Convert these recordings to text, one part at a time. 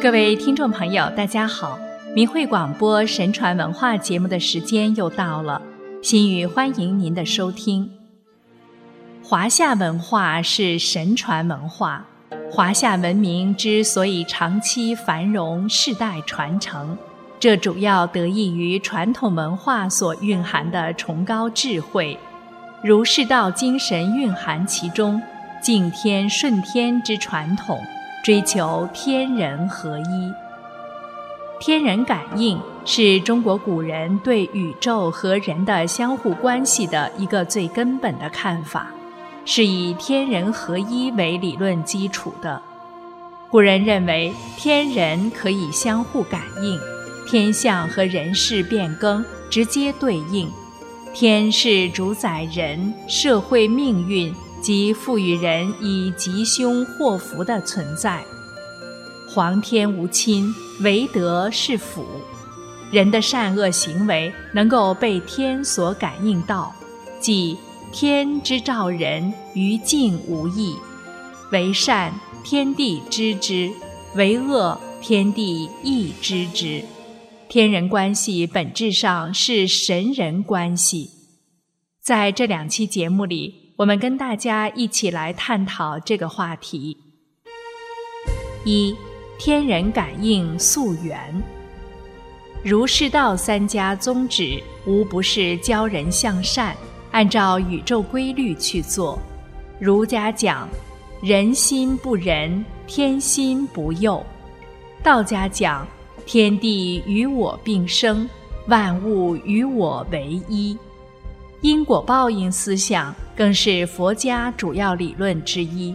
各位听众朋友，大家好！明慧广播神传文化节目的时间又到了，心语欢迎您的收听。华夏文化是神传文化，华夏文明之所以长期繁荣、世代传承，这主要得益于传统文化所蕴含的崇高智慧，儒释道精神蕴含其中，敬天顺天之传统。追求天人合一，天人感应是中国古人对宇宙和人的相互关系的一个最根本的看法，是以天人合一为理论基础的。古人认为天人可以相互感应，天象和人事变更直接对应，天是主宰人社会命运。即赋予人以吉凶祸福的存在，皇天无亲，唯德是辅。人的善恶行为能够被天所感应到，即天之照人于境无异。为善，天地知之；为恶，天地亦知之。天人关系本质上是神人关系。在这两期节目里。我们跟大家一起来探讨这个话题。一、天人感应溯源。儒释道三家宗旨无不是教人向善，按照宇宙规律去做。儒家讲人心不仁，天心不佑；道家讲天地与我并生，万物与我为一。因果报应思想更是佛家主要理论之一。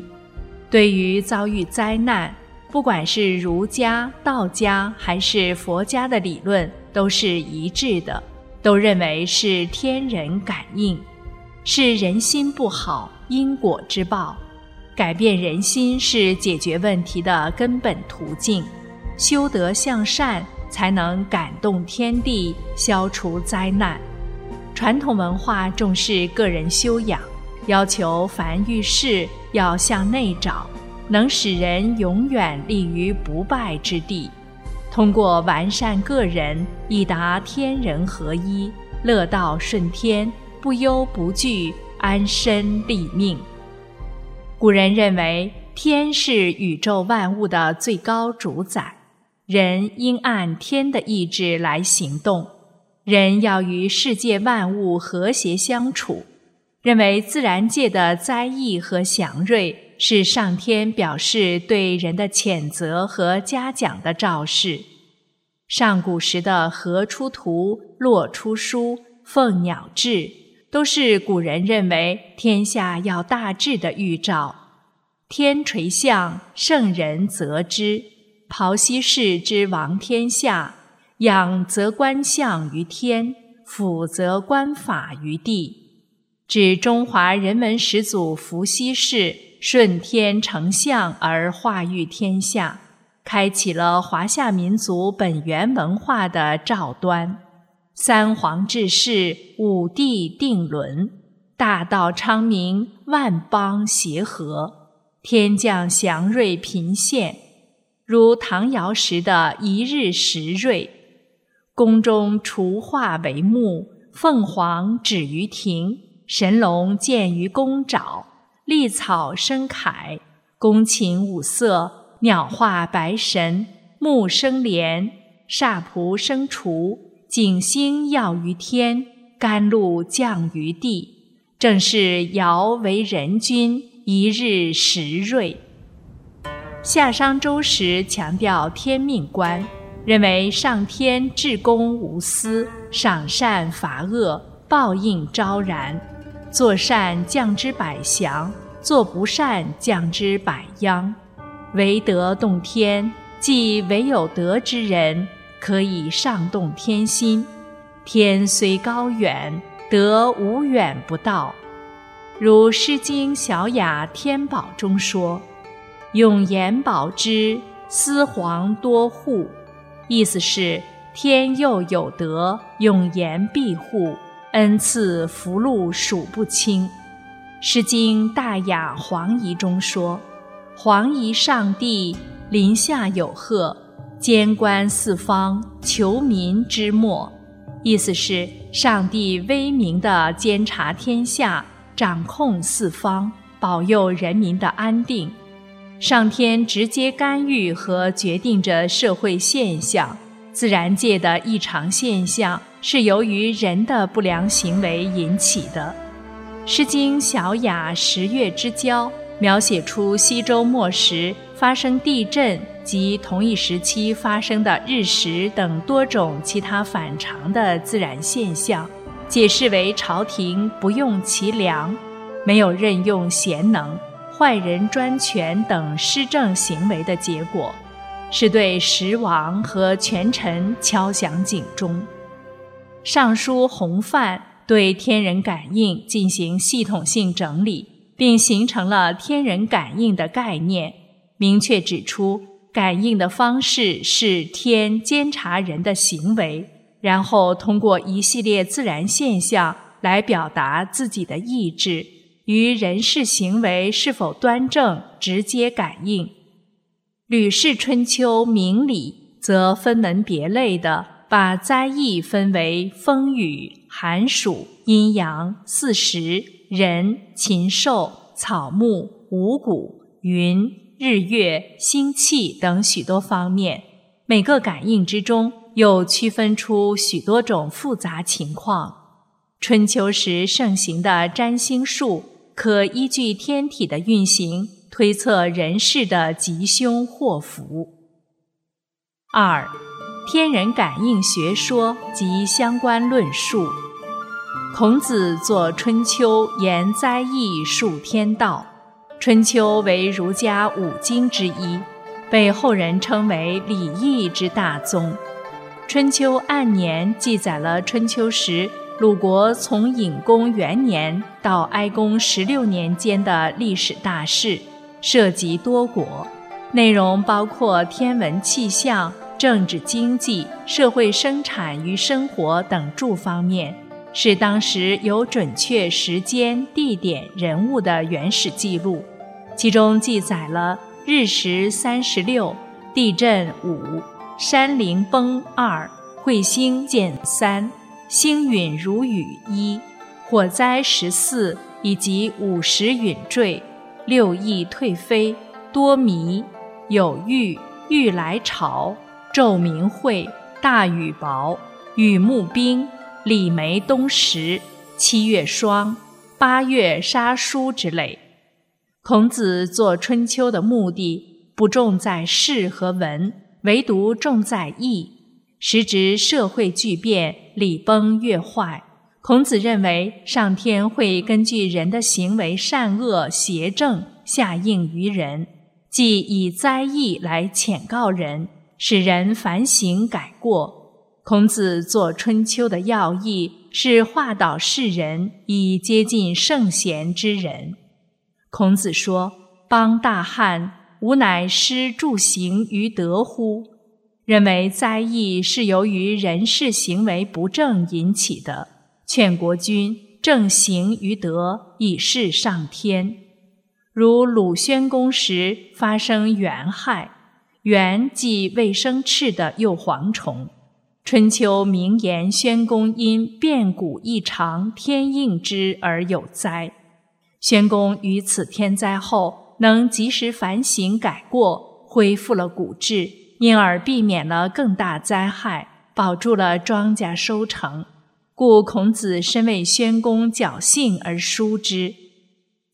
对于遭遇灾难，不管是儒家、道家还是佛家的理论，都是一致的，都认为是天人感应，是人心不好，因果之报。改变人心是解决问题的根本途径，修德向善才能感动天地，消除灾难。传统文化重视个人修养，要求凡遇事要向内找，能使人永远立于不败之地。通过完善个人，以达天人合一、乐道顺天、不忧不惧、安身立命。古人认为，天是宇宙万物的最高主宰，人应按天的意志来行动。人要与世界万物和谐相处，认为自然界的灾异和祥瑞是上天表示对人的谴责和嘉奖的昭示。上古时的河出图、洛出书、凤鸟志，都是古人认为天下要大治的预兆。天垂象，圣人则之。庖西氏之王天下。仰则观象于天，俯则观法于地，指中华人文始祖伏羲氏顺天成象而化育天下，开启了华夏民族本源文化的兆端。三皇治世，五帝定伦，大道昌明，万邦协和，天降祥瑞频现，如唐尧时的一日十瑞。宫中雏化为木，凤凰止于庭，神龙见于宫沼，丽草生凯，宫禽五色，鸟化白神，木生莲，煞蒲生雏，景星耀于天，甘露降于地，正是尧为人君，一日十瑞。夏商周时强调天命观。认为上天至公无私，赏善罚恶，报应昭然。做善降之百祥，做不善降之百殃。唯德动天，即唯有德之人可以上动天心。天虽高远，德无远不到。如《诗经·小雅·天宝》中说：“永言保之，思皇多护。”意思是天佑有德，永言庇护，恩赐福禄数不清。《诗经·大雅·黄仪》中说：“黄仪上帝，临下有鹤，监观四方，求民之末。意思是上帝威名的监察天下，掌控四方，保佑人民的安定。上天直接干预和决定着社会现象，自然界的异常现象是由于人的不良行为引起的。《诗经·小雅·十月之交》描写出西周末时发生地震及同一时期发生的日食等多种其他反常的自然现象，解释为朝廷不用其良，没有任用贤能，坏人专权等施政行为的结果，是对时王和权臣敲响警钟。尚书洪范。对天人感应进行系统性整理，并形成了天人感应的概念，明确指出感应的方式是天监察人的行为，然后通过一系列自然现象来表达自己的意志，与人事行为是否端正直接感应。《吕氏春秋·明理》则分门别类的。把灾异分为风雨、寒暑、阴阳、四时、人、禽兽、草木、五谷、云、日月、星气等许多方面，每个感应之中又区分出许多种复杂情况。春秋时盛行的占星术，可依据天体的运行推测人世的吉凶祸福。二。天人感应学说及相关论述。孔子作《春秋》，言灾异，述天道。《春秋》为儒家五经之一，被后人称为礼义之大宗。《春秋》按年记载了春秋时鲁国从隐公元年到哀公十六年间的历史大事，涉及多国，内容包括天文气象。政治、经济、社会生产与生活等诸方面，是当时有准确时间、地点、人物的原始记录。其中记载了日食三十六、地震五、山陵崩二、彗星见三、星陨如雨一、火灾十四，以及五十陨坠、六翼退飞、多迷、有玉、玉来朝。昼明晦，大雨雹，雨木冰，李梅冬时，七月霜，八月杀书之类。孔子作《春秋》的目的不重在事和文，唯独重在义。时值社会巨变，礼崩乐坏，孔子认为上天会根据人的行为善恶邪正下应于人，即以灾异来谴告人。使人反省改过。孔子作《春秋》的要义是化导世人，以接近圣贤之人。孔子说：“邦大汉，吾乃施助行于德乎？”认为灾异是由于人事行为不正引起的，劝国君正行于德，以示上天。如鲁宣公时发生猿害。猿即未生翅的幼蝗虫。春秋名言：“宣公因变谷异常，天应之而有灾。”宣公于此天灾后，能及时反省改过，恢复了谷质，因而避免了更大灾害，保住了庄稼收成。故孔子身为宣公侥幸而疏之。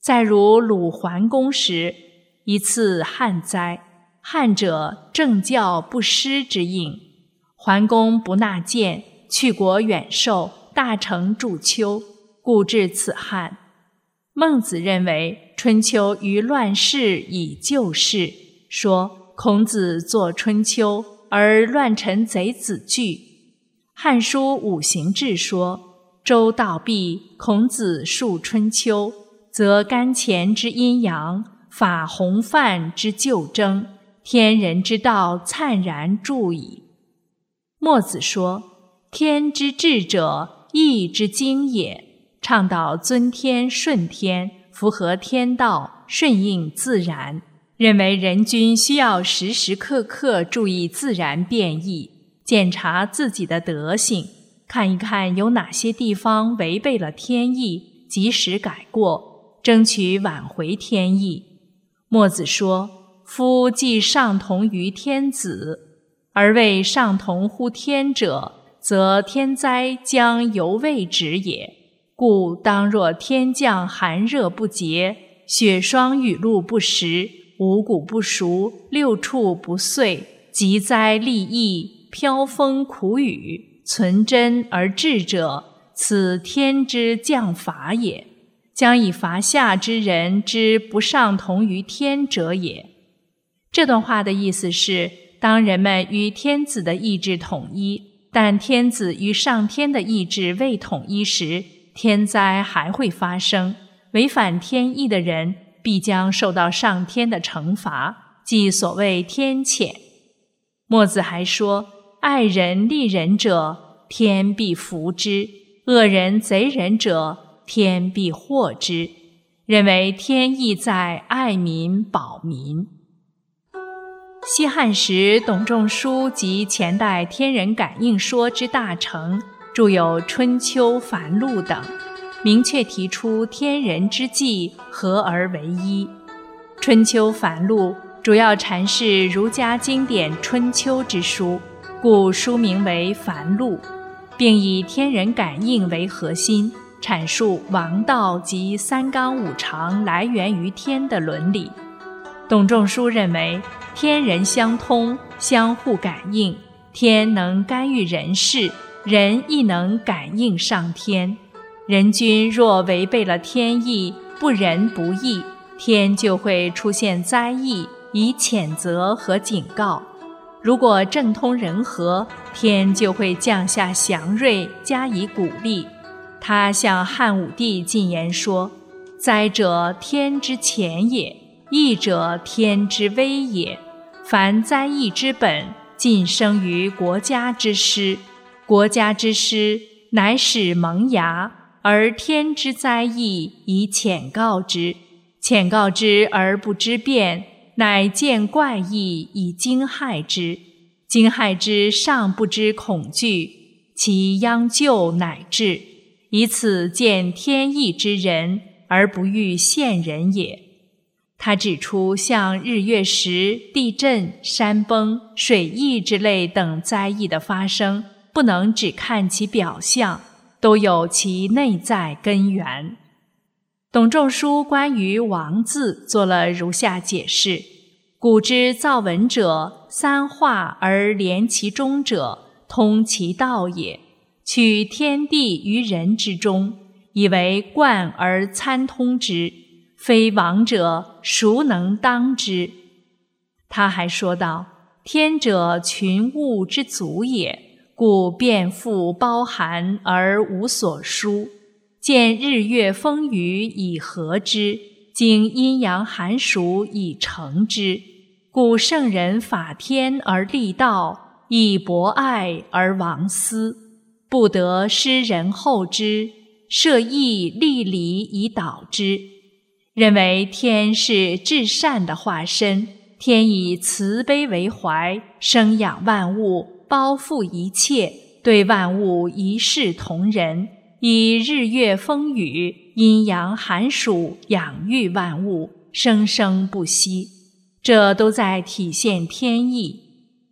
再如鲁桓公时，一次旱灾。旱者政教不施之应，桓公不纳谏，去国远受，大成助丘，故至此汉。孟子认为《春秋》于乱世以救世，说孔子作《春秋》而乱臣贼子惧。《汉书·五行志》说：周道毕，孔子述《春秋》，则干乾之阴阳，法洪范之旧征。天人之道灿然著矣。墨子说：“天之至者，义之精也。”倡导尊天顺天，符合天道，顺应自然。认为人君需要时时刻刻注意自然变异，检查自己的德行，看一看有哪些地方违背了天意，及时改过，争取挽回天意。墨子说：“夫既上同于天子，而为上同乎天者，则天灾将犹未止也。故当若天降寒热不节，雪霜雨露不时。”五谷不熟，六畜不遂，疾灾利益，飘风苦雨，存真而治者，此天之降罚也。将以罚下之人之不上同于天者也。这段话的意思是：当人们与天子的意志统一，但天子与上天的意志未统一时，天灾还会发生。违反天意的人。必将受到上天的惩罚，即所谓天谴。墨子还说：“爱人利人者，天必福之；恶人贼人者，天必祸之。”认为天意在爱民保民。西汉时，董仲舒及前代天人感应说之大成，著有《春秋繁露》等。明确提出天人之际合而为一，《春秋繁露》主要阐释儒家经典《春秋》之书，故书名为《繁露》，并以天人感应为核心，阐述王道及三纲五常来源于天的伦理。董仲舒认为，天人相通，相互感应，天能干预人事，人亦能感应上天。人君若违背了天意，不仁不义，天就会出现灾异，以谴责和警告；如果政通人和，天就会降下祥瑞，加以鼓励。他向汉武帝进言说：“灾者，天之潜也；义者，天之威也。凡灾异之本，尽生于国家之师。国家之师，乃使萌芽。”而天之灾异，以浅告之；浅告之而不知变，乃见怪异以惊骇之。惊骇之尚不知恐惧，其殃救乃至。以此见天意之人，而不欲现人也。他指出，像日月食、地震、山崩、水疫之类等灾异的发生，不能只看其表象。都有其内在根源。董仲舒关于“王”字做了如下解释：古之造文者，三化而连其中者，通其道也。取天地于人之中，以为贯而参通之。非王者，孰能当之？他还说道：“天者，群物之祖也。”故遍覆包含而无所疏，见日月风雨以和之，经阴阳寒暑以成之。故圣人法天而立道，以博爱而王私，不得失人后之，设义立礼以导之。认为天是至善的化身，天以慈悲为怀，生养万物。包覆一切，对万物一视同仁，以日月风雨、阴阳寒暑养育万物，生生不息。这都在体现天意。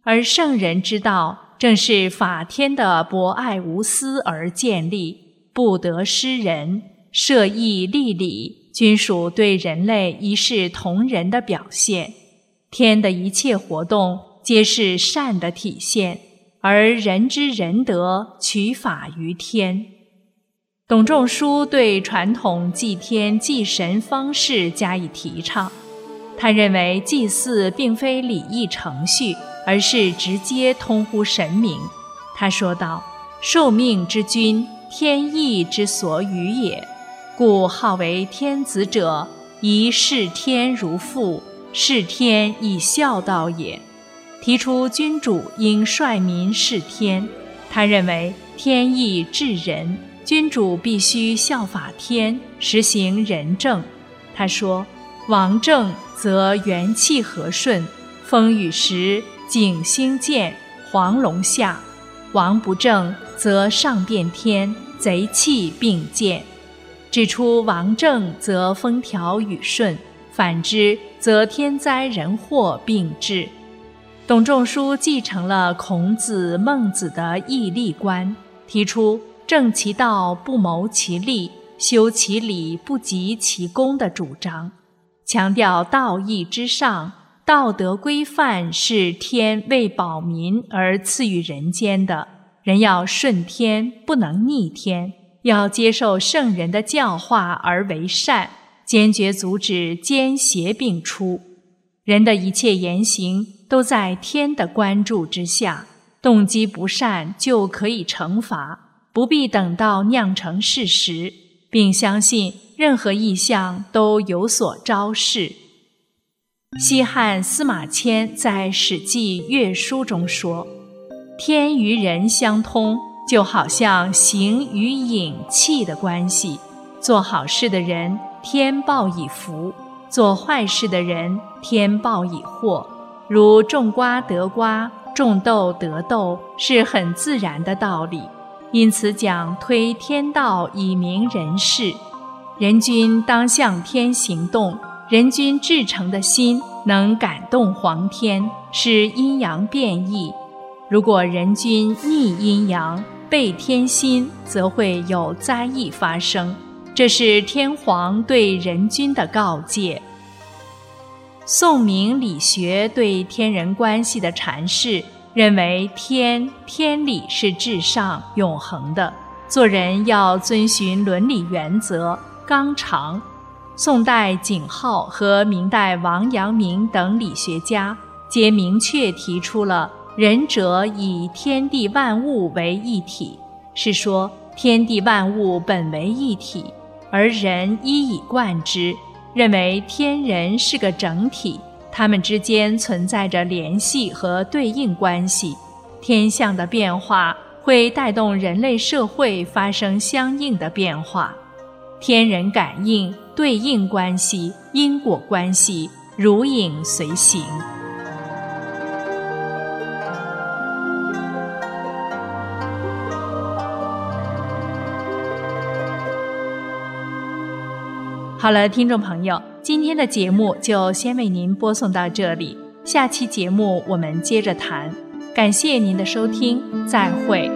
而圣人之道，正是法天的博爱无私而建立，不得失人，设义立礼，均属对人类一视同仁的表现。天的一切活动，皆是善的体现。而人之仁德，取法于天。董仲舒对传统祭天祭神方式加以提倡。他认为祭祀并非礼义程序，而是直接通乎神明。他说道：“受命之君，天意之所与也。故号为天子者，宜视天如父，视天以孝道也。”提出君主应率民事天，他认为天意治人，君主必须效法天，实行仁政。他说：“王政则元气和顺；风雨时，景星见，黄龙下。王不正，则上变天，贼气并见。指出王正，则风调雨顺；反之，则天灾人祸并至。董仲舒继承了孔子、孟子的义利观，提出“正其道，不谋其利；修其理，不及其功”的主张，强调道义之上，道德规范是天为保民而赐予人间的，人要顺天，不能逆天，要接受圣人的教化而为善，坚决阻止奸邪并出。人的一切言行。都在天的关注之下，动机不善就可以惩罚，不必等到酿成事实，并相信任何意象都有所昭示。西汉司马迁在《史记·乐书》中说：“天与人相通，就好像形与影、气的关系。做好事的人，天报以福；做坏事的人，天报以祸。”如种瓜得瓜，种豆得豆，是很自然的道理。因此讲推天道以明人事，人君当向天行动。人君至诚的心能感动皇天，使阴阳变异。如果人君逆阴阳、背天心，则会有灾异发生。这是天皇对人君的告诫。宋明理学对天人关系的阐释，认为天天理是至上永恒的，做人要遵循伦理原则，纲常。宋代景浩和明代王阳明等理学家，皆明确提出了仁者以天地万物为一体，是说天地万物本为一体，而人一以贯之。认为天人是个整体，它们之间存在着联系和对应关系，天象的变化会带动人类社会发生相应的变化，天人感应、对应关系、因果关系如影随形。好了，听众朋友，今天的节目就先为您播送到这里，下期节目我们接着谈。感谢您的收听，再会。